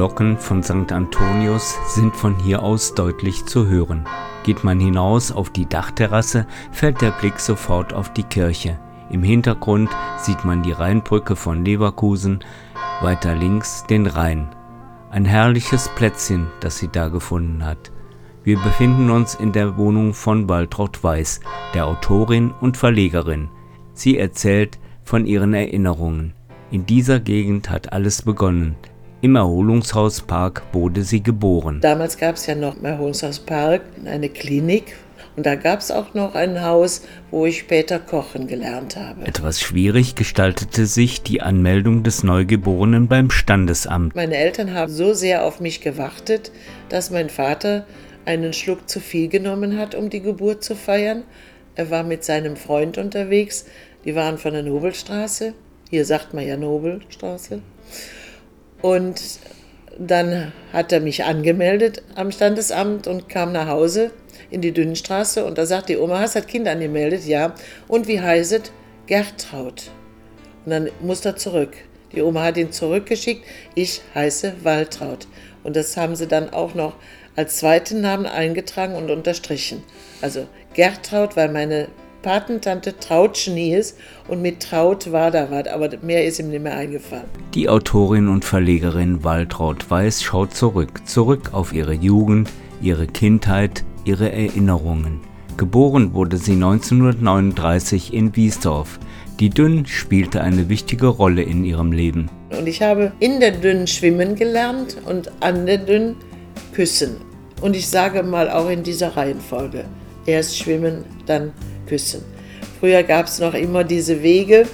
Die Glocken von St. Antonius sind von hier aus deutlich zu hören. Geht man hinaus auf die Dachterrasse, fällt der Blick sofort auf die Kirche. Im Hintergrund sieht man die Rheinbrücke von Leverkusen, weiter links den Rhein. Ein herrliches Plätzchen, das sie da gefunden hat. Wir befinden uns in der Wohnung von Waltraud Weiß, der Autorin und Verlegerin. Sie erzählt von ihren Erinnerungen. In dieser Gegend hat alles begonnen. Im Erholungshauspark wurde sie geboren. Damals gab es ja noch im Erholungshauspark eine Klinik, und da gab es auch noch ein Haus, wo ich später kochen gelernt habe. Etwas schwierig gestaltete sich die Anmeldung des Neugeborenen beim Standesamt. Meine Eltern haben so sehr auf mich gewartet, dass mein Vater einen Schluck zu viel genommen hat, um die Geburt zu feiern. Er war mit seinem Freund unterwegs. Die waren von der Nobelstraße. Hier sagt man ja Nobelstraße. Und dann hat er mich angemeldet am Standesamt und kam nach Hause in die Dünnenstraße und da sagt die Oma, hast du das Kind angemeldet? Ja. Und wie heißt es? Gertraud. Und dann muss er zurück. Die Oma hat ihn zurückgeschickt. Ich heiße Waltraud. Und das haben sie dann auch noch als zweiten Namen eingetragen und unterstrichen. Also Gertraud, weil meine Patentante Trautschen hieß und mit Traut war da was, aber mehr ist ihm nicht mehr eingefallen. Die Autorin und Verlegerin Waltraud Weiß schaut zurück, zurück auf ihre Jugend, ihre Kindheit, ihre Erinnerungen. Geboren wurde sie 1939 in Wiesdorf. Die Dünn spielte eine wichtige Rolle in ihrem Leben. Und ich habe in der Dünn schwimmen gelernt und an der Dünn küssen. Und ich sage mal auch in dieser Reihenfolge. Erst schwimmen, dann küssen. Früher gab es noch immer diese Wege.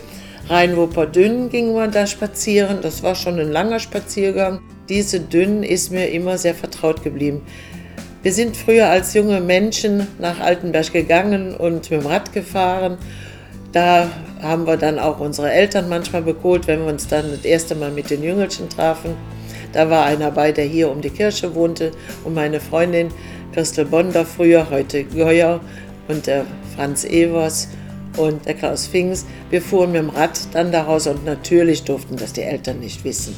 Rheinwupper Dünn ging man da spazieren. Das war schon ein langer Spaziergang. Diese Dünn ist mir immer sehr vertraut geblieben. Wir sind früher als junge Menschen nach Altenberg gegangen und mit dem Rad gefahren. Da haben wir dann auch unsere Eltern manchmal bekohlt, wenn wir uns dann das erste Mal mit den Jüngelchen trafen. Da war einer bei, der hier um die Kirche wohnte und meine Freundin Christel Bonder früher, heute Geuer und der Franz Evers und der Klaus Fings. Wir fuhren mit dem Rad dann daraus und natürlich durften das die Eltern nicht wissen.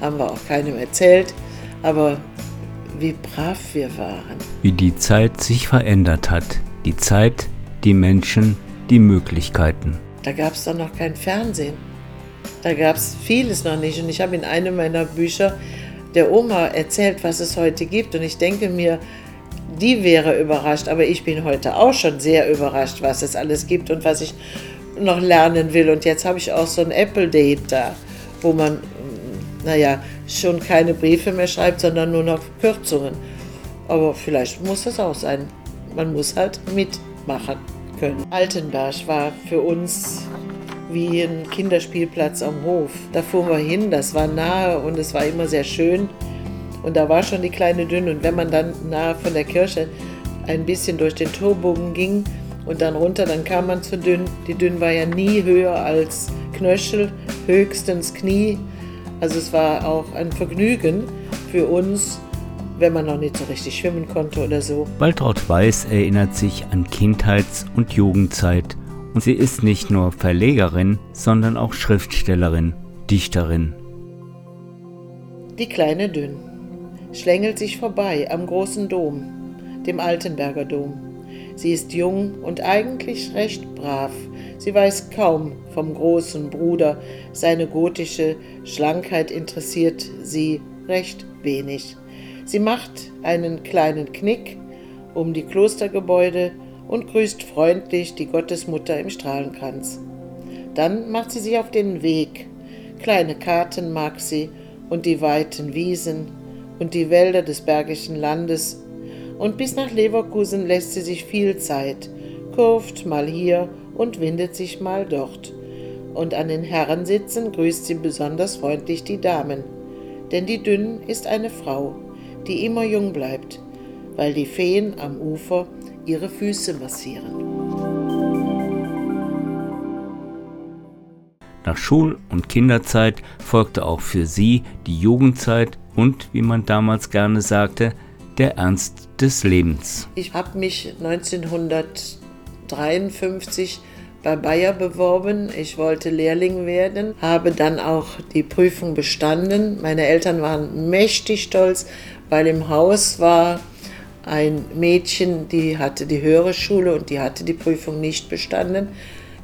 Haben wir auch keinem erzählt, aber wie brav wir waren. Wie die Zeit sich verändert hat. Die Zeit, die Menschen, die Möglichkeiten. Da gab es doch noch kein Fernsehen. Da gab es vieles noch nicht. Und ich habe in einem meiner Bücher der Oma erzählt, was es heute gibt. Und ich denke mir, die wäre überrascht. Aber ich bin heute auch schon sehr überrascht, was es alles gibt und was ich noch lernen will. Und jetzt habe ich auch so ein Apple Date da, wo man naja, schon keine Briefe mehr schreibt, sondern nur noch Kürzungen. Aber vielleicht muss das auch sein. Man muss halt mitmachen können. Altenberg war für uns wie ein Kinderspielplatz am Hof. Da fuhren wir hin, das war nahe und es war immer sehr schön. Und da war schon die kleine Dünn. Und wenn man dann nahe von der Kirche ein bisschen durch den Torbogen ging und dann runter, dann kam man zu Dünn. Die Dünn war ja nie höher als Knöchel, höchstens Knie. Also es war auch ein Vergnügen für uns, wenn man noch nicht so richtig schwimmen konnte oder so. Waltraud Weiß erinnert sich an Kindheits- und Jugendzeit und sie ist nicht nur Verlegerin, sondern auch Schriftstellerin, Dichterin. Die kleine Dünn schlängelt sich vorbei am großen Dom, dem Altenberger Dom. Sie ist jung und eigentlich recht brav, Sie weiß kaum vom großen Bruder, seine gotische Schlankheit interessiert sie recht wenig. Sie macht einen kleinen Knick um die Klostergebäude und grüßt freundlich die Gottesmutter im Strahlenkranz. Dann macht sie sich auf den Weg. Kleine Karten mag sie und die weiten Wiesen und die Wälder des Bergischen Landes. Und bis nach Leverkusen lässt sie sich viel Zeit, kurft mal hier und windet sich mal dort. Und an den Herrensitzen grüßt sie besonders freundlich die Damen, denn die Dünn ist eine Frau, die immer jung bleibt, weil die Feen am Ufer ihre Füße massieren. Nach Schul- und Kinderzeit folgte auch für sie die Jugendzeit und, wie man damals gerne sagte, der Ernst des Lebens. Ich habe mich 1953 bei Bayer beworben. Ich wollte Lehrling werden, habe dann auch die Prüfung bestanden. Meine Eltern waren mächtig stolz, weil im Haus war ein Mädchen, die hatte die höhere Schule und die hatte die Prüfung nicht bestanden.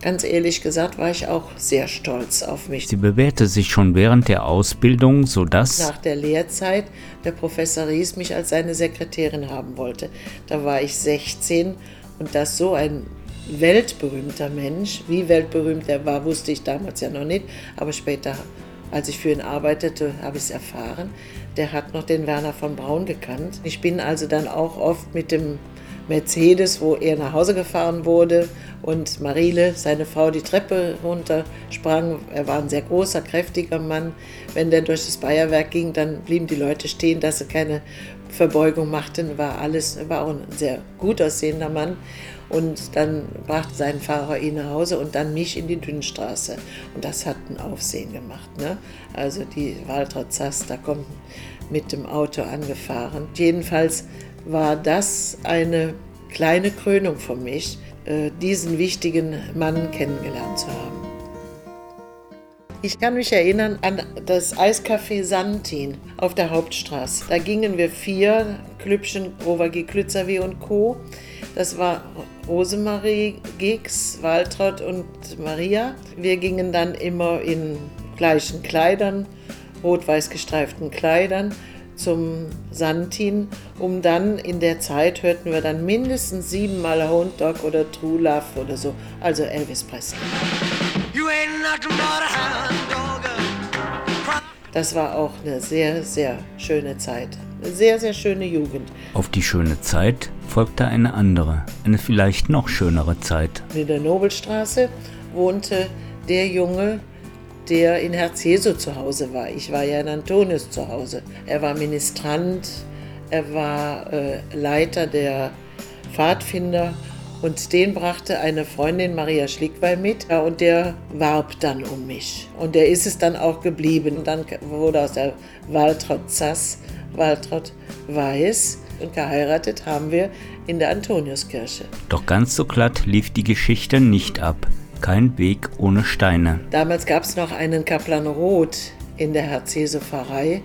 Ganz ehrlich gesagt war ich auch sehr stolz auf mich. Sie bewährte sich schon während der Ausbildung, sodass nach der Lehrzeit der Professor Ries mich als seine Sekretärin haben wollte. Da war ich 16 und das so ein weltberühmter Mensch, wie weltberühmt er war, wusste ich damals ja noch nicht, aber später, als ich für ihn arbeitete, habe ich es erfahren. Der hat noch den Werner von Braun gekannt. Ich bin also dann auch oft mit dem Mercedes, wo er nach Hause gefahren wurde und Marile, seine Frau, die Treppe runtersprang. Er war ein sehr großer, kräftiger Mann. Wenn der durch das Bayerwerk ging, dann blieben die Leute stehen, dass sie keine Verbeugung machten. War alles, war auch ein sehr gut aussehender Mann. Und dann brachte sein Fahrer ihn nach Hause und dann mich in die Dünnstraße. Und das hat ein Aufsehen gemacht. Ne? Also die Waltraud Zass, da kommt mit dem Auto angefahren. Jedenfalls war das eine kleine Krönung für mich, äh, diesen wichtigen Mann kennengelernt zu haben. Ich kann mich erinnern an das Eiscafé Santin auf der Hauptstraße. Da gingen wir vier, Klüppchen, Rover Klützer und Co. Das war Rosemarie, Gix, Waltraud und Maria. Wir gingen dann immer in gleichen Kleidern, rot-weiß gestreiften Kleidern zum Santin, um dann in der Zeit hörten wir dann mindestens siebenmal Hound Dog oder True Love oder so, also Elvis Presley. Das war auch eine sehr, sehr schöne Zeit. Eine sehr, sehr schöne Jugend. Auf die schöne Zeit folgte eine andere, eine vielleicht noch schönere Zeit. In der Nobelstraße wohnte der Junge, der in Herz Jesu zu Hause war. Ich war ja in Antonius zu Hause. Er war Ministrant, er war äh, Leiter der Pfadfinder und den brachte eine Freundin Maria Schlickweil mit und der warb dann um mich. Und der ist es dann auch geblieben. Und dann wurde aus der Waltraud Zass Waltraud Weiß und geheiratet haben wir in der Antoniuskirche. Doch ganz so glatt lief die Geschichte nicht ab. Kein Weg ohne Steine. Damals gab es noch einen Kaplan Roth in der Herzjesu-Pfarrei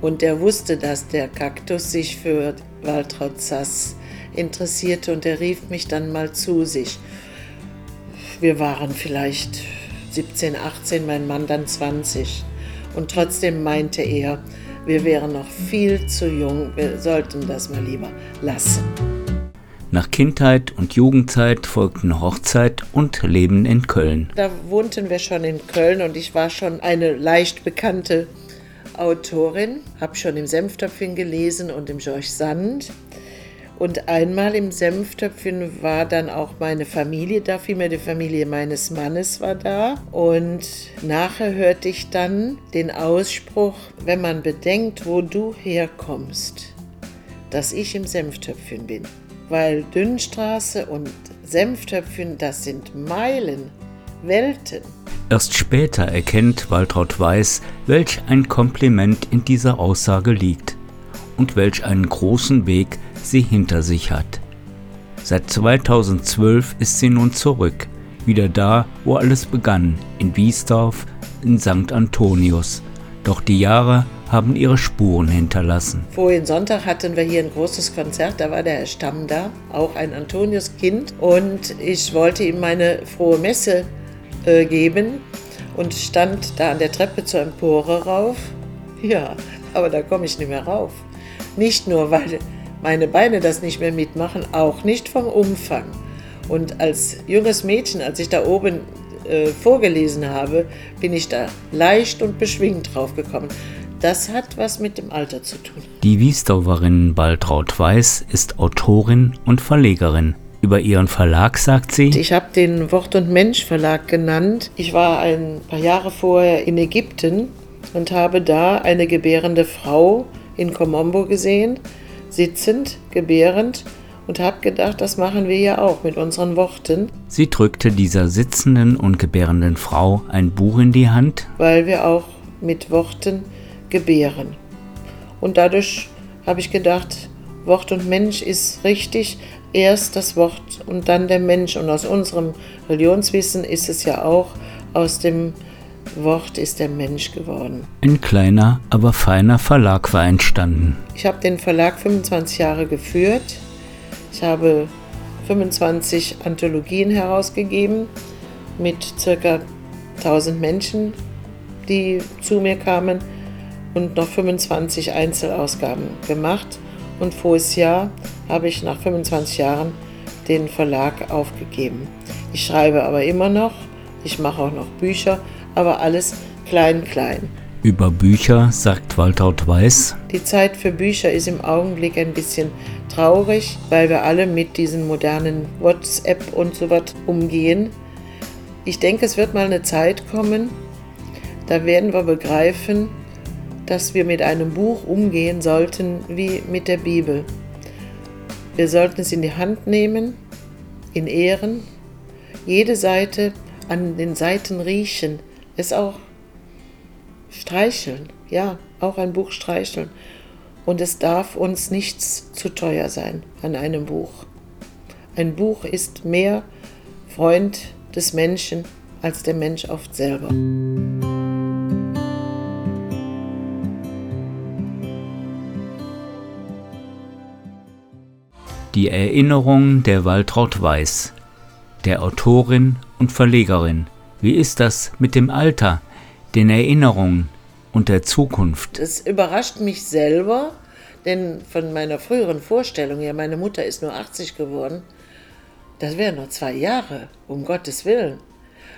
und der wusste, dass der Kaktus sich für Waltraud Sass interessierte und er rief mich dann mal zu sich. Wir waren vielleicht 17, 18, mein Mann dann 20. Und trotzdem meinte er, wir wären noch viel zu jung, wir sollten das mal lieber lassen. Nach Kindheit und Jugendzeit folgten Hochzeit und Leben in Köln. Da wohnten wir schon in Köln und ich war schon eine leicht bekannte Autorin, habe schon im Senftöpfchen gelesen und im George Sand. Und einmal im Senftöpfchen war dann auch meine Familie da, vielmehr die Familie meines Mannes war da. Und nachher hörte ich dann den Ausspruch, wenn man bedenkt, wo du herkommst, dass ich im Senftöpfchen bin weil Dünnstraße und Senftöpfchen, das sind Meilen, Welten. Erst später erkennt Waltraud Weiß, welch ein Kompliment in dieser Aussage liegt und welch einen großen Weg sie hinter sich hat. Seit 2012 ist sie nun zurück, wieder da, wo alles begann, in Wiesdorf, in St. Antonius. Doch die Jahre haben ihre Spuren hinterlassen. Vorhin Sonntag hatten wir hier ein großes Konzert, da war der Herr Stamm da, auch ein Antoniuskind. Und ich wollte ihm meine frohe Messe äh, geben und stand da an der Treppe zur Empore rauf. Ja, aber da komme ich nicht mehr rauf. Nicht nur, weil meine Beine das nicht mehr mitmachen, auch nicht vom Umfang. Und als junges Mädchen, als ich da oben äh, vorgelesen habe, bin ich da leicht und beschwingt draufgekommen. Das hat was mit dem Alter zu tun. Die Wiesdorferin Baltraud Weiß ist Autorin und Verlegerin. Über ihren Verlag sagt sie: Ich habe den Wort und Mensch Verlag genannt. Ich war ein paar Jahre vorher in Ägypten und habe da eine gebärende Frau in Komombo gesehen, sitzend, gebärend und habe gedacht, das machen wir ja auch mit unseren Worten. Sie drückte dieser sitzenden und gebärenden Frau ein Buch in die Hand, weil wir auch mit Worten gebären. Und dadurch habe ich gedacht, Wort und Mensch ist richtig, erst das Wort und dann der Mensch. Und aus unserem Religionswissen ist es ja auch, aus dem Wort ist der Mensch geworden. Ein kleiner, aber feiner Verlag war entstanden. Ich habe den Verlag 25 Jahre geführt. Ich habe 25 Anthologien herausgegeben mit circa 1000 Menschen, die zu mir kamen und noch 25 Einzelausgaben gemacht. Und voriges Jahr habe ich nach 25 Jahren den Verlag aufgegeben. Ich schreibe aber immer noch, ich mache auch noch Bücher, aber alles klein, klein. Über Bücher sagt Waltraud Weiß. Die Zeit für Bücher ist im Augenblick ein bisschen traurig, weil wir alle mit diesen modernen WhatsApp und so was umgehen. Ich denke, es wird mal eine Zeit kommen, da werden wir begreifen, dass wir mit einem Buch umgehen sollten wie mit der Bibel. Wir sollten es in die Hand nehmen, in Ehren, jede Seite an den Seiten riechen, es auch streicheln, ja, auch ein Buch streicheln. Und es darf uns nichts zu teuer sein an einem Buch. Ein Buch ist mehr Freund des Menschen als der Mensch oft selber. Die Erinnerung der Waltraud Weiß, der Autorin und Verlegerin. Wie ist das mit dem Alter, den Erinnerungen und der Zukunft? Es überrascht mich selber, denn von meiner früheren Vorstellung her, meine Mutter ist nur 80 geworden, das wären noch zwei Jahre, um Gottes Willen.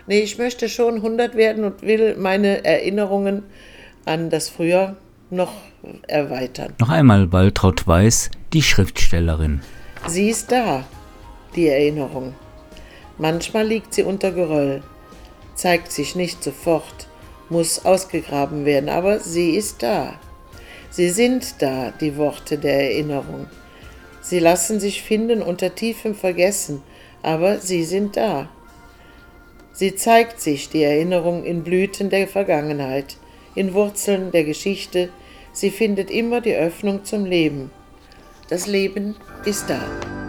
Nee, ich möchte schon 100 werden und will meine Erinnerungen an das Früher noch erweitern. Noch einmal Waltraud Weiß, die Schriftstellerin. Sie ist da, die Erinnerung. Manchmal liegt sie unter Geröll, zeigt sich nicht sofort, muss ausgegraben werden, aber sie ist da. Sie sind da, die Worte der Erinnerung. Sie lassen sich finden unter tiefem Vergessen, aber sie sind da. Sie zeigt sich, die Erinnerung, in Blüten der Vergangenheit, in Wurzeln der Geschichte, sie findet immer die Öffnung zum Leben. Das Leben Is da.